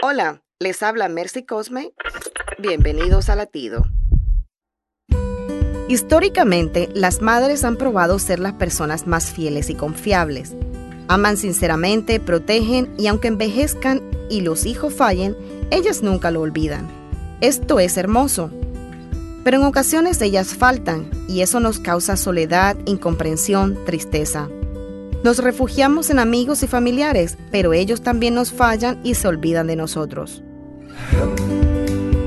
Hola, les habla Mercy Cosme. Bienvenidos a Latido. Históricamente, las madres han probado ser las personas más fieles y confiables. Aman sinceramente, protegen y aunque envejezcan y los hijos fallen, ellas nunca lo olvidan. Esto es hermoso. Pero en ocasiones ellas faltan y eso nos causa soledad, incomprensión, tristeza. Nos refugiamos en amigos y familiares, pero ellos también nos fallan y se olvidan de nosotros.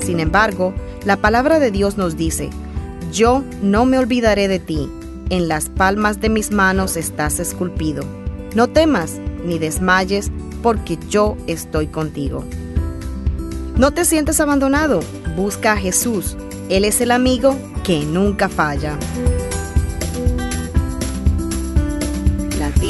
Sin embargo, la palabra de Dios nos dice, yo no me olvidaré de ti, en las palmas de mis manos estás esculpido. No temas ni desmayes, porque yo estoy contigo. No te sientes abandonado, busca a Jesús. Él es el amigo que nunca falla.